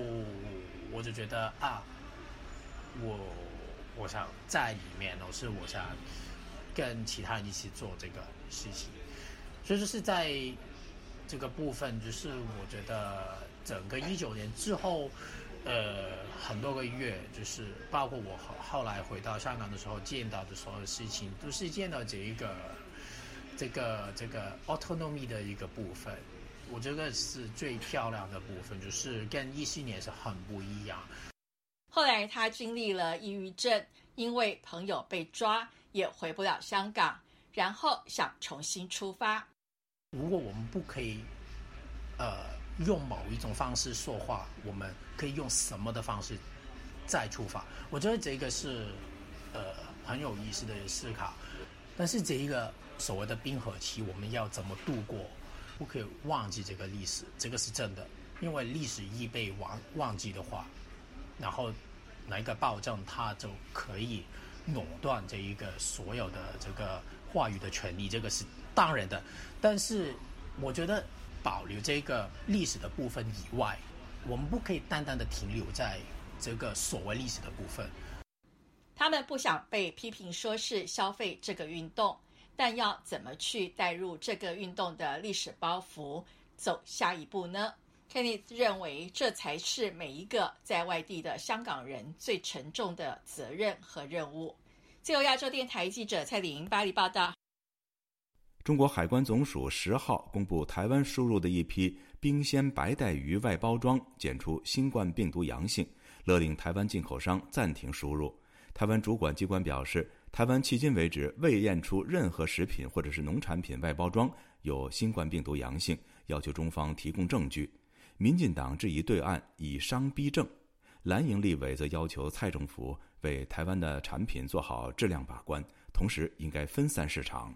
我就觉得啊，我我想在里面，我是我想跟其他人一起做这个事情。所以就是在这个部分，就是我觉得整个一九年之后。呃，很多个月，就是包括我后后来回到香港的时候，见到的所有事情，都是见到这一个这个这个 autonomy 的一个部分。我觉得是最漂亮的部分，就是跟一七年是很不一样。后来他经历了抑郁症，因为朋友被抓，也回不了香港，然后想重新出发。如果我们不可以，呃。用某一种方式说话，我们可以用什么的方式再出发？我觉得这个是呃很有意思的思考。但是这一个所谓的冰河期，我们要怎么度过？不可以忘记这个历史，这个是真的。因为历史一被忘忘记的话，然后哪一个暴政它就可以垄断这一个所有的这个话语的权利，这个是当然的。但是我觉得。保留这个历史的部分以外，我们不可以单单的停留在这个所谓历史的部分。他们不想被批评说是消费这个运动，但要怎么去带入这个运动的历史包袱，走下一步呢？Kenny 认为这才是每一个在外地的香港人最沉重的责任和任务。自由亚洲电台记者蔡玲巴黎报道。中国海关总署十号公布，台湾输入的一批冰鲜白带鱼外包装检出新冠病毒阳性，勒令台湾进口商暂停输入。台湾主管机关表示，台湾迄今为止未验出任何食品或者是农产品外包装有新冠病毒阳性，要求中方提供证据。民进党质疑对岸以商逼政，蓝营立委则要求蔡政府为台湾的产品做好质量把关，同时应该分散市场。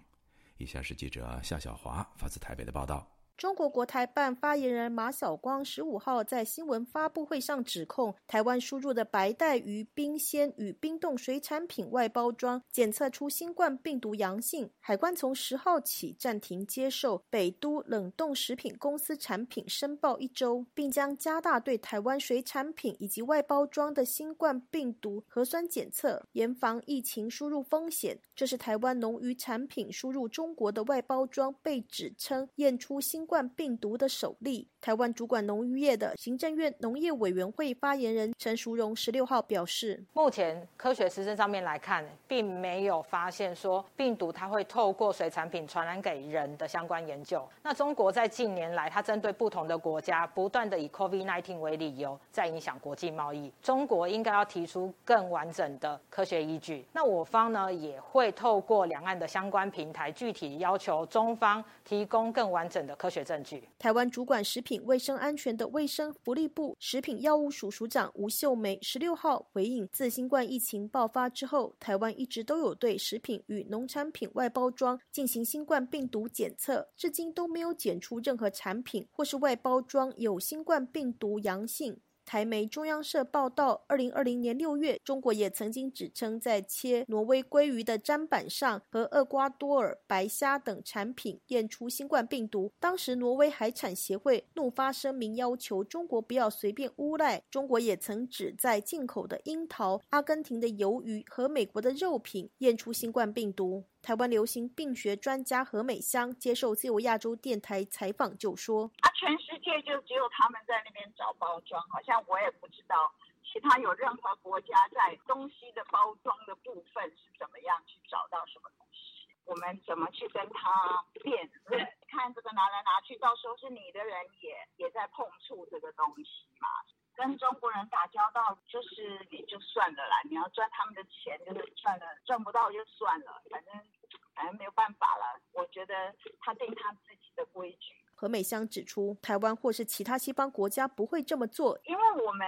以下是记者夏小华发自台北的报道。中国国台办发言人马晓光十五号在新闻发布会上指控，台湾输入的白带鱼冰鲜与冰冻水产品外包装检测出新冠病毒阳性，海关从十号起暂停接受北都冷冻食品公司产品申报一周，并将加大对台湾水产品以及外包装的新冠病毒核酸检测，严防疫情输入风险。这是台湾农渔产品输入中国的外包装被指称验出新。冠病毒的首例，台湾主管农渔业的行政院农业委员会发言人陈淑荣十六号表示，目前科学实证上面来看，并没有发现说病毒它会透过水产品传染给人的相关研究。那中国在近年来，它针对不同的国家，不断的以 COVID-19 为理由，在影响国际贸易。中国应该要提出更完整的科学依据。那我方呢，也会透过两岸的相关平台，具体要求中方提供更完整的科。学证据。台湾主管食品卫生安全的卫生福利部食品药物署署长吴秀梅十六号回应，自新冠疫情爆发之后，台湾一直都有对食品与农产品外包装进行新冠病毒检测，至今都没有检出任何产品或是外包装有新冠病毒阳性。台媒中央社报道，二零二零年六月，中国也曾经指称在切挪威鲑鱼的砧板上和厄瓜多尔白虾等产品验出新冠病毒。当时，挪威海产协会怒发声明，要求中国不要随便诬赖。中国也曾指在进口的樱桃、阿根廷的鱿鱼和美国的肉品验出新冠病毒。台湾流行病学专家何美香接受自由亚洲电台采访就说：“啊，全世界就只有他们在那边找包装，好像我也不知道其他有任何国家在东西的包装的部分是怎么样去找到什么东西。我们怎么去跟他辩论？看这个拿来拿去，到时候是你的人也也在碰触这个东西嘛。跟中国人打交道，就是也就算了啦。你要赚他们的钱，就是赚了，赚不到就算了，反正。”反正没有办法了，我觉得他定他自己的规矩。何美香指出，台湾或是其他西方国家不会这么做，因为我们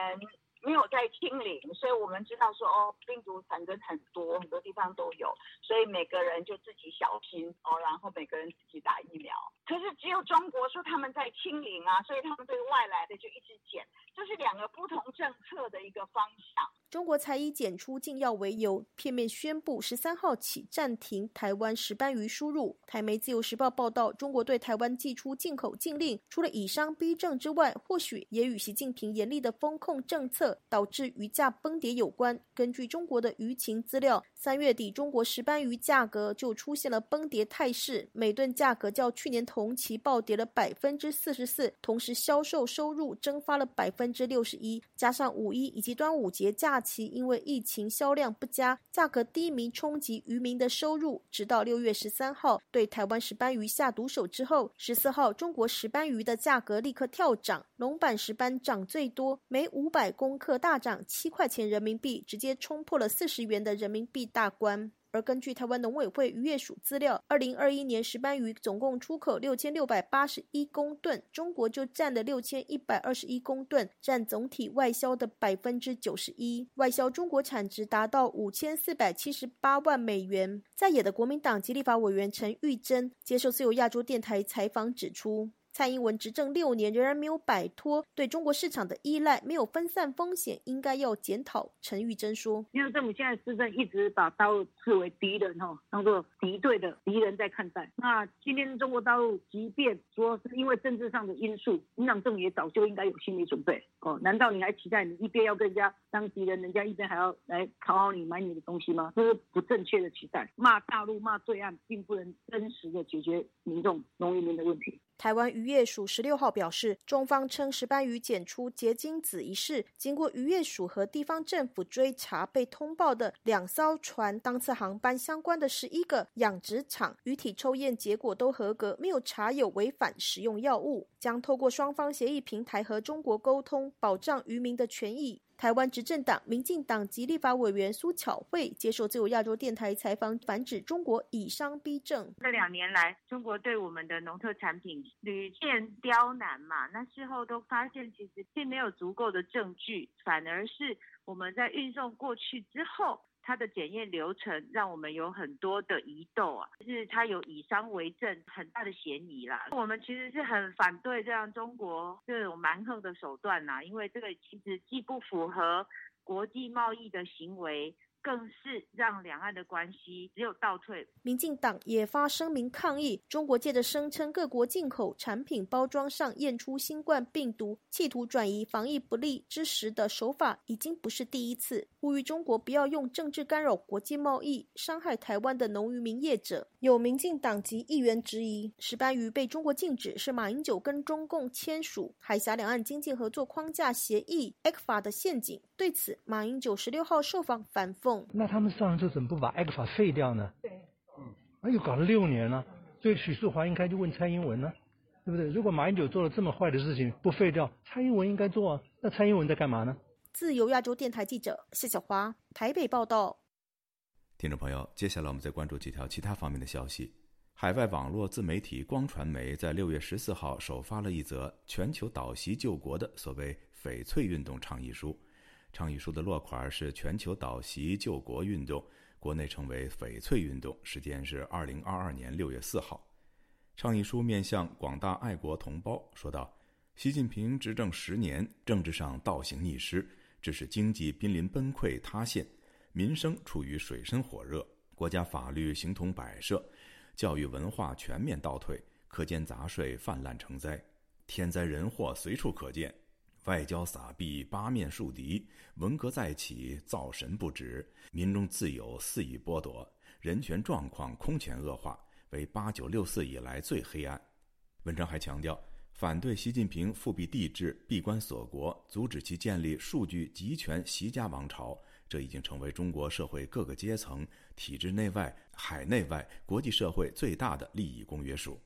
没有在清零，所以我们知道说哦，病毒产生很多，很多地方都有，所以每个人就自己小心哦，然后每个人自己打疫苗。可是只有中国说他们在清零啊，所以他们对外来的就一直减，这是两个不同政策的一个方向。中国才以检出禁药为由，片面宣布十三号起暂停台湾石斑鱼输入。台媒自由时报报道，中国对台湾寄出进口禁令，除了以商逼政之外，或许也与习近平严厉的风控政策导致鱼价崩跌有关。根据中国的舆情资料，三月底中国石斑鱼价格就出现了崩跌态势，每吨价格较去年同期暴跌了百分之四十四，同时销售收入蒸发了百分之六十一，加上五一以及端午节假期因为疫情销量不佳，价格低迷冲击渔民的收入，直到六月十三号对台湾石斑鱼下毒手之后，十四号中国石斑鱼的价格立刻跳涨，龙板石斑涨最多，每五百公克大涨七块钱人民币，直接冲破了四十元的人民币大关。而根据台湾农委会渔业署资料，二零二一年石斑鱼总共出口六千六百八十一公吨，中国就占了六千一百二十一公吨，占总体外销的百分之九十一。外销中国产值达到五千四百七十八万美元。在野的国民党及立法委员陈玉珍接受自由亚洲电台采访指出。蔡英文执政六年，仍然没有摆脱对中国市场的依赖，没有分散风险，应该要检讨。陈玉珍说：“因为政府现在施政一直把大陆视为敌人，哈，当做敌对的敌人在看待。那今天中国大陆即便说是因为政治上的因素，民党政府也早就应该有心理准备。哦，难道你还期待你一边要跟人家当敌人，人家一边还要来讨好你买你的东西吗？这是不正确的期待。骂大陆骂对岸，并不能真实的解决民众农民的问题。”台湾渔业署十六号表示，中方称石斑鱼检出结晶子一事，经过渔业署和地方政府追查，被通报的两艘船当次航班相关的十一个养殖场鱼体抽验结果都合格，没有查有违反使用药物，将透过双方协议平台和中国沟通，保障渔民的权益。台湾执政党民进党及立法委员苏巧慧接受自由亚洲电台采访，反指中国以商逼政。这两年来，中国对我们的农特产品屡见刁难嘛，那事后都发现其实并没有足够的证据，反而是我们在运送过去之后。它的检验流程让我们有很多的疑窦啊，就是它有以商为政很大的嫌疑啦。我们其实是很反对这样中国这种蛮横的手段呐，因为这个其实既不符合国际贸易的行为。更是让两岸的关系只有倒退。民进党也发声明抗议，中国借着声称各国进口产品包装上验出新冠病毒，企图转移防疫不利之时的手法已经不是第一次。呼吁中国不要用政治干扰国际贸易，伤害台湾的农渔民业者。有民进党籍议员质疑，石斑鱼被中国禁止是马英九跟中共签署海峡两岸经济合作框架协议 （ECFA） 的陷阱。对此，马英九十六号受访反讽。那他们上一次怎么不把 ECFA 废掉呢？对，嗯，那又搞了六年了，所以许淑华应该就问蔡英文呢，对不对？如果马英九做了这么坏的事情不废掉，蔡英文应该做啊。那蔡英文在干嘛呢？自由亚洲电台记者谢小华台北报道。听众朋友，接下来我们再关注几条其他方面的消息。海外网络自媒体光传媒在六月十四号首发了一则全球岛席救国的所谓“翡翠运动”倡议书。倡议书的落款是“全球岛席救国运动”，国内称为“翡翠运动”，时间是二零二二年六月四号。倡议书面向广大爱国同胞说道：“习近平执政十年，政治上倒行逆施，致使经济濒临崩溃塌陷，民生处于水深火热，国家法律形同摆设，教育文化全面倒退，课间杂税泛滥成灾，天灾人祸随处可见，外交撒币八面树敌，文革再起造神不止，民众自由肆意剥夺，人权状况空前恶化，为八九六四以来最黑暗。文章还强调。反对习近平复辟帝制、闭关锁国，阻止其建立数据集权习家王朝，这已经成为中国社会各个阶层、体制内外、海内外、国际社会最大的利益公约数。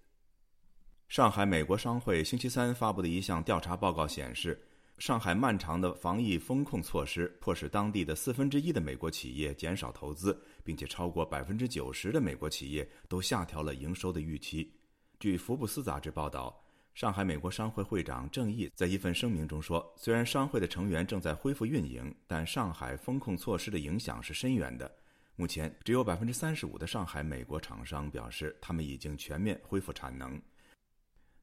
上海美国商会星期三发布的一项调查报告显示，上海漫长的防疫风控措施迫使当地的四分之一的美国企业减少投资，并且超过百分之九十的美国企业都下调了营收的预期。据福布斯杂志报道。上海美国商会会长郑毅在一份声明中说：“虽然商会的成员正在恢复运营，但上海风控措施的影响是深远的。目前，只有百分之三十五的上海美国厂商表示他们已经全面恢复产能。”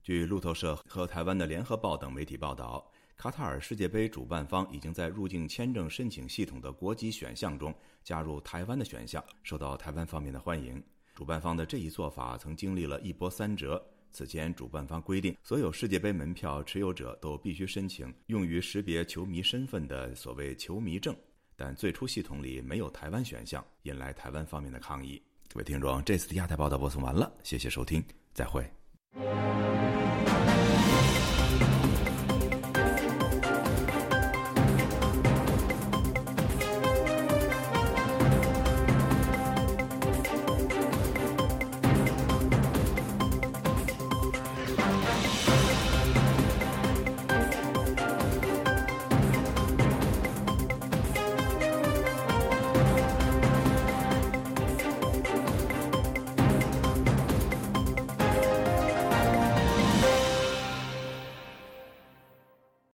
据路透社和台湾的联合报等媒体报道，卡塔尔世界杯主办方已经在入境签证申请系统的国籍选项中加入台湾的选项，受到台湾方面的欢迎。主办方的这一做法曾经历了一波三折。此前，主办方规定，所有世界杯门票持有者都必须申请用于识别球迷身份的所谓“球迷证”，但最初系统里没有台湾选项，引来台湾方面的抗议。各位听众，这次的亚太报道播送完了，谢谢收听，再会。